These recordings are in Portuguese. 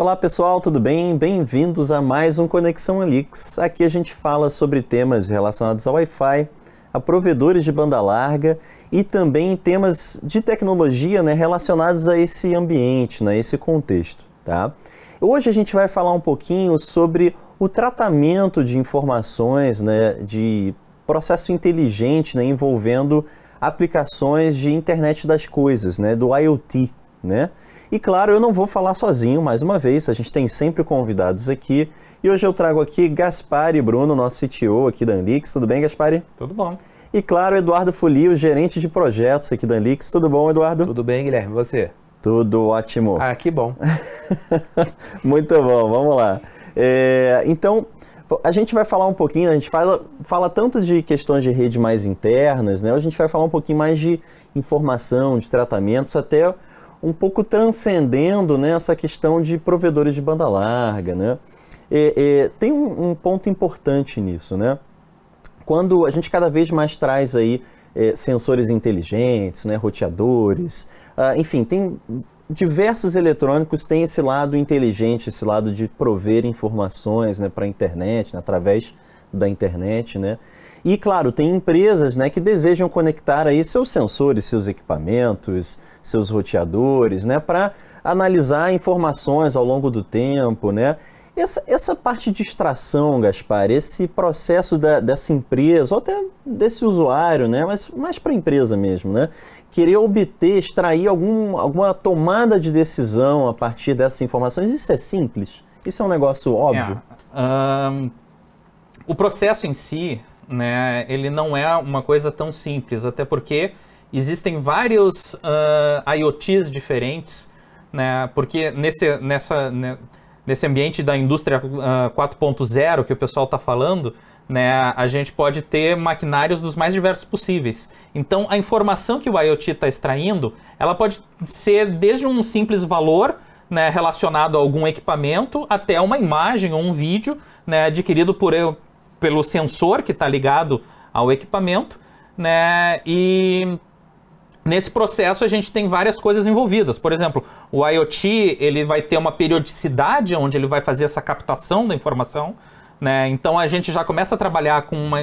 Olá pessoal, tudo bem? Bem-vindos a mais um Conexão Alix. Aqui a gente fala sobre temas relacionados ao Wi-Fi, a provedores de banda larga e também temas de tecnologia né, relacionados a esse ambiente, né, esse contexto. Tá? Hoje a gente vai falar um pouquinho sobre o tratamento de informações né, de processo inteligente né, envolvendo aplicações de internet das coisas, né, do IoT. Né? E claro, eu não vou falar sozinho mais uma vez, a gente tem sempre convidados aqui. E hoje eu trago aqui Gaspari Bruno, nosso CTO aqui da Anlix. Tudo bem, Gaspari? Tudo bom. E claro, Eduardo Fulio, gerente de projetos aqui da Anlix. Tudo bom, Eduardo? Tudo bem, Guilherme. Você? Tudo ótimo. Ah, que bom. Muito bom, vamos lá. É, então, a gente vai falar um pouquinho, a gente fala, fala tanto de questões de rede mais internas, né? A gente vai falar um pouquinho mais de informação, de tratamentos, até um pouco transcendendo né, essa questão de provedores de banda larga. Né? E, e, tem um, um, ponto importante nisso. Né? Quando a gente cada vez mais traz aí é, sensores inteligentes, né, roteadores, uh, enfim, tem diversos eletrônicos têm esse lado inteligente, esse lado de prover informações né, para a internet, né, através da internet, né? E claro, tem empresas né, que desejam conectar aí seus sensores, seus equipamentos, seus roteadores, né, para analisar informações ao longo do tempo, né? Essa, essa parte de extração, Gaspar, esse processo da, dessa empresa, ou até desse usuário, né, mas mais para a empresa mesmo, né, querer obter, extrair algum, alguma tomada de decisão a partir dessas informações, isso é simples? Isso é um negócio óbvio? É, um, o processo em si, né, ele não é uma coisa tão simples, até porque existem vários uh, IoTs diferentes, né, porque nesse, nessa, né, nesse ambiente da indústria uh, 4.0 que o pessoal está falando, né, a gente pode ter maquinários dos mais diversos possíveis. Então, a informação que o IoT está extraindo, ela pode ser desde um simples valor né, relacionado a algum equipamento até uma imagem ou um vídeo né, adquirido por, pelo sensor que está ligado ao equipamento, né? E nesse processo a gente tem várias coisas envolvidas. Por exemplo, o IoT ele vai ter uma periodicidade onde ele vai fazer essa captação da informação. Né? Então a gente já começa a trabalhar com, uma,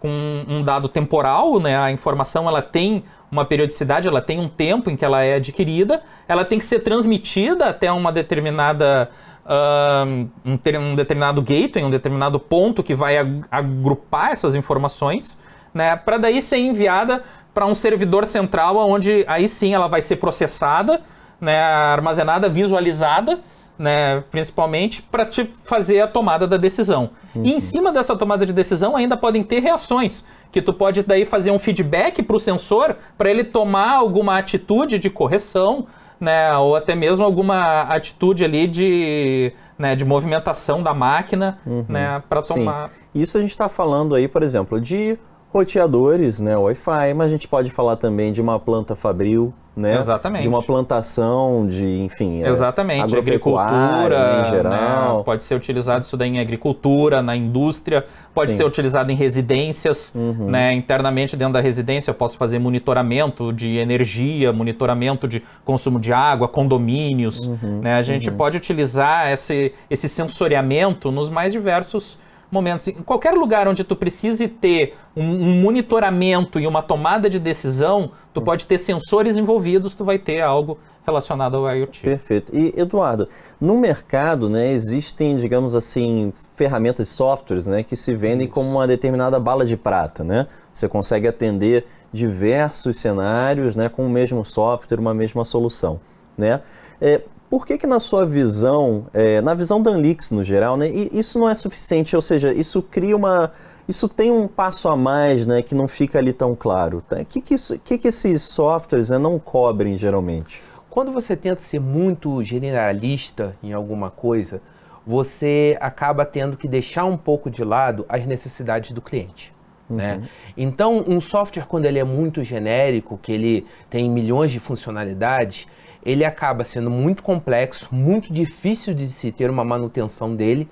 com um dado temporal, né? a informação ela tem uma periodicidade, ela tem um tempo em que ela é adquirida, ela tem que ser transmitida até uma determinada um, um, determinado gateway, um determinado ponto que vai agrupar essas informações, né, para daí ser enviada para um servidor central, onde aí sim ela vai ser processada, né, armazenada, visualizada, né, principalmente para te fazer a tomada da decisão. Uhum. E em cima dessa tomada de decisão ainda podem ter reações, que tu pode daí fazer um feedback para o sensor para ele tomar alguma atitude de correção, né, ou até mesmo alguma atitude ali de, né, de movimentação da máquina, uhum. né, para tomar. Sim. Isso a gente está falando aí, por exemplo, de roteadores, né, Wi-Fi, mas a gente pode falar também de uma planta fabril, né? Exatamente. De uma plantação, de, enfim, é, Exatamente. agricultura, em geral. Né? Pode ser utilizado isso daí em agricultura, na indústria, pode Sim. ser utilizado em residências, uhum. né? Internamente dentro da residência eu posso fazer monitoramento de energia, monitoramento de consumo de água, condomínios, uhum. né? A gente uhum. pode utilizar esse, esse sensoriamento nos mais diversos momentos. Em qualquer lugar onde tu precise ter um, um monitoramento e uma tomada de decisão, tu hum. pode ter sensores envolvidos, tu vai ter algo relacionado ao IoT. Perfeito. E Eduardo, no mercado, né, existem, digamos assim, ferramentas, softwares, né, que se vendem como uma determinada bala de prata, né? Você consegue atender diversos cenários, né, com o mesmo software, uma mesma solução, né? É, por que, que na sua visão, é, na visão da Anlix no geral, né, isso não é suficiente? Ou seja, isso cria uma, isso tem um passo a mais, né, que não fica ali tão claro. Tá? O que que, isso, que, que esses softwares né, não cobrem geralmente? Quando você tenta ser muito generalista em alguma coisa, você acaba tendo que deixar um pouco de lado as necessidades do cliente. Uhum. Né? Então, um software, quando ele é muito genérico, que ele tem milhões de funcionalidades, ele acaba sendo muito complexo, muito difícil de se ter uma manutenção dele.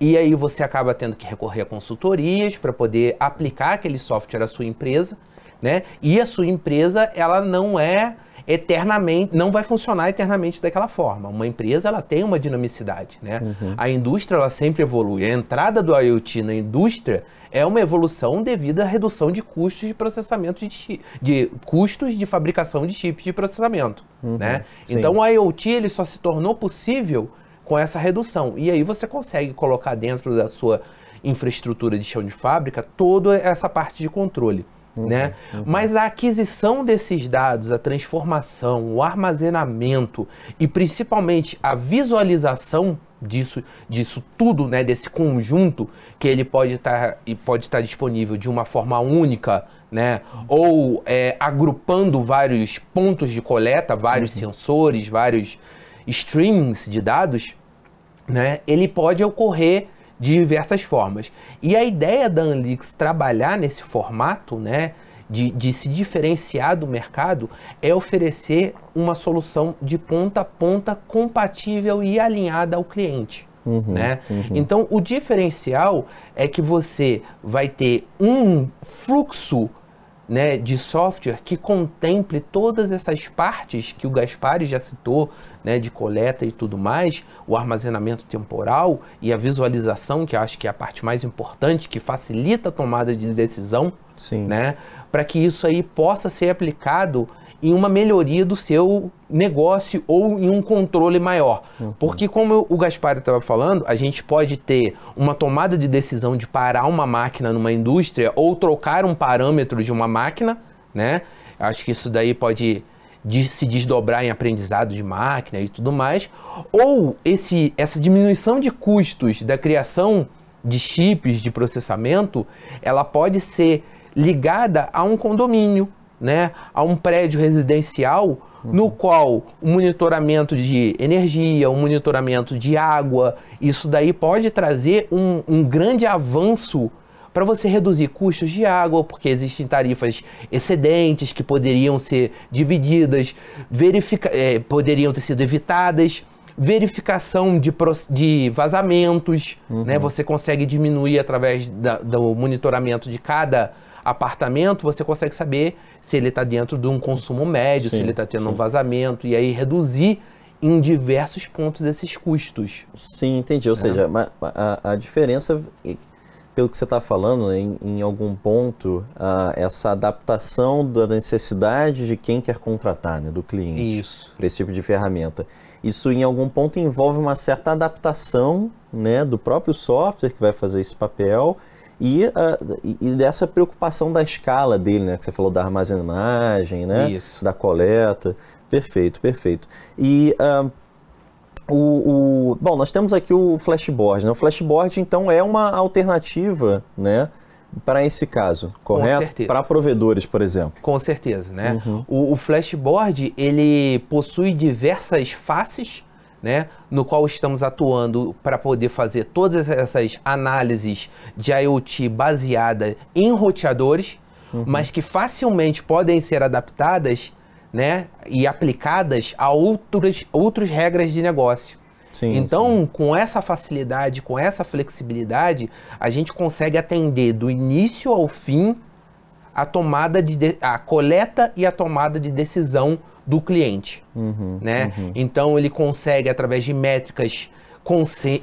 E aí você acaba tendo que recorrer a consultorias para poder aplicar aquele software à sua empresa, né? E a sua empresa, ela não é eternamente, não vai funcionar eternamente daquela forma. Uma empresa ela tem uma dinamicidade, né? Uhum. A indústria ela sempre evolui. A entrada do IoT na indústria é uma evolução devido à redução de custos de processamento de, de custos de fabricação de chips de processamento, uhum. né? Então o IoT ele só se tornou possível com essa redução. E aí você consegue colocar dentro da sua infraestrutura de chão de fábrica toda essa parte de controle. Uhum, né? Uhum. Mas a aquisição desses dados, a transformação, o armazenamento e principalmente a visualização disso, disso tudo, né, desse conjunto que ele pode estar e pode estar disponível de uma forma única, né, ou é, agrupando vários pontos de coleta, vários uhum. sensores, vários streams de dados, né, ele pode ocorrer de diversas formas. E a ideia da Anlix trabalhar nesse formato, né, de, de, se diferenciar do mercado, é oferecer uma solução de ponta a ponta compatível e alinhada ao cliente. Uhum, né? Uhum. Então, o diferencial é que você vai ter um fluxo né, de software que contemple todas essas partes que o Gaspari já citou, né, de coleta e tudo mais, o armazenamento temporal e a visualização, que eu acho que é a parte mais importante, que facilita a tomada de decisão, Sim. né, para que isso aí possa ser aplicado em uma melhoria do seu negócio ou em um controle maior. Uhum. Porque, como o Gaspar estava falando, a gente pode ter uma tomada de decisão de parar uma máquina numa indústria ou trocar um parâmetro de uma máquina, né? Acho que isso daí pode de se desdobrar em aprendizado de máquina e tudo mais, ou esse, essa diminuição de custos da criação de chips de processamento, ela pode ser ligada a um condomínio, né, a um prédio residencial no qual o monitoramento de energia, o monitoramento de água, isso daí pode trazer um, um grande avanço para você reduzir custos de água, porque existem tarifas excedentes que poderiam ser divididas, verifica é, poderiam ter sido evitadas, verificação de, de vazamentos, né? uhum. né? Você consegue diminuir através da, do monitoramento de cada apartamento, você consegue saber se ele está dentro de um consumo médio, sim, se ele está tendo sim. um vazamento, e aí reduzir em diversos pontos esses custos. Sim, entendi. Ou é. seja, a, a, diferença, pelo que você está falando, né, em, em, algum ponto, essa adaptação da necessidade de quem quer contratar, né, do cliente, para esse tipo de ferramenta. Isso, em algum ponto, envolve uma certa adaptação né, do próprio software que vai fazer esse papel e, uh, e, dessa preocupação da escala dele, né? Que você falou da armazenagem, né? Isso. Da coleta. Perfeito, perfeito. E uh, o, o, bom, nós temos aqui o flashboard, né? O flashboard então é uma alternativa, né? Para esse caso, correto? Para provedores, por exemplo. Com certeza, né? Uhum. O, o flashboard ele possui diversas faces né, no qual estamos atuando para poder fazer todas essas análises de IoT baseada em roteadores, uhum. mas que facilmente podem ser adaptadas né, e aplicadas a outras, outras regras de negócio. Sim, então, sim. com essa facilidade, com essa flexibilidade, a gente consegue atender do início ao fim a tomada de, a coleta e a tomada de decisão do cliente, uhum, né? Uhum. Então ele consegue através de métricas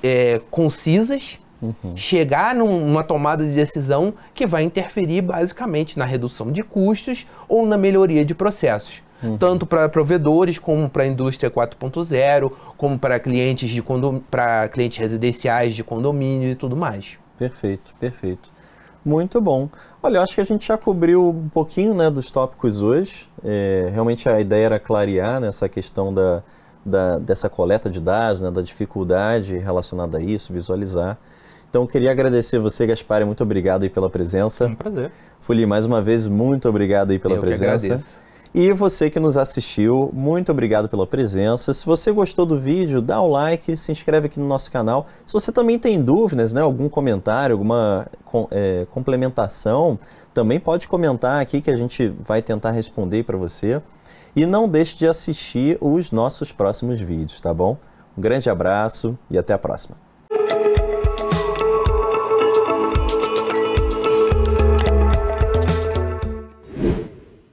é, concisas uhum. chegar numa tomada de decisão que vai interferir basicamente na redução de custos ou na melhoria de processos. Uhum. Tanto para provedores, como para a indústria 4.0, como para clientes, de para clientes residenciais de condomínio e tudo mais. Perfeito, perfeito. Muito bom. Olha, eu acho que a gente já cobriu um pouquinho né, dos tópicos hoje. É, realmente a ideia era clarear nessa né, questão da, da, dessa coleta de dados, né, da dificuldade relacionada a isso, visualizar. Então, eu queria agradecer você, Gaspar, muito obrigado aí pela presença. Um prazer. Fuli, mais uma vez, muito obrigado aí pela eu presença. Que agradeço. E você que nos assistiu, muito obrigado pela presença. Se você gostou do vídeo, dá o like, se inscreve aqui no nosso canal. Se você também tem dúvidas, né, algum comentário, alguma é, complementação, também pode comentar aqui que a gente vai tentar responder para você. E não deixe de assistir os nossos próximos vídeos, tá bom? Um grande abraço e até a próxima.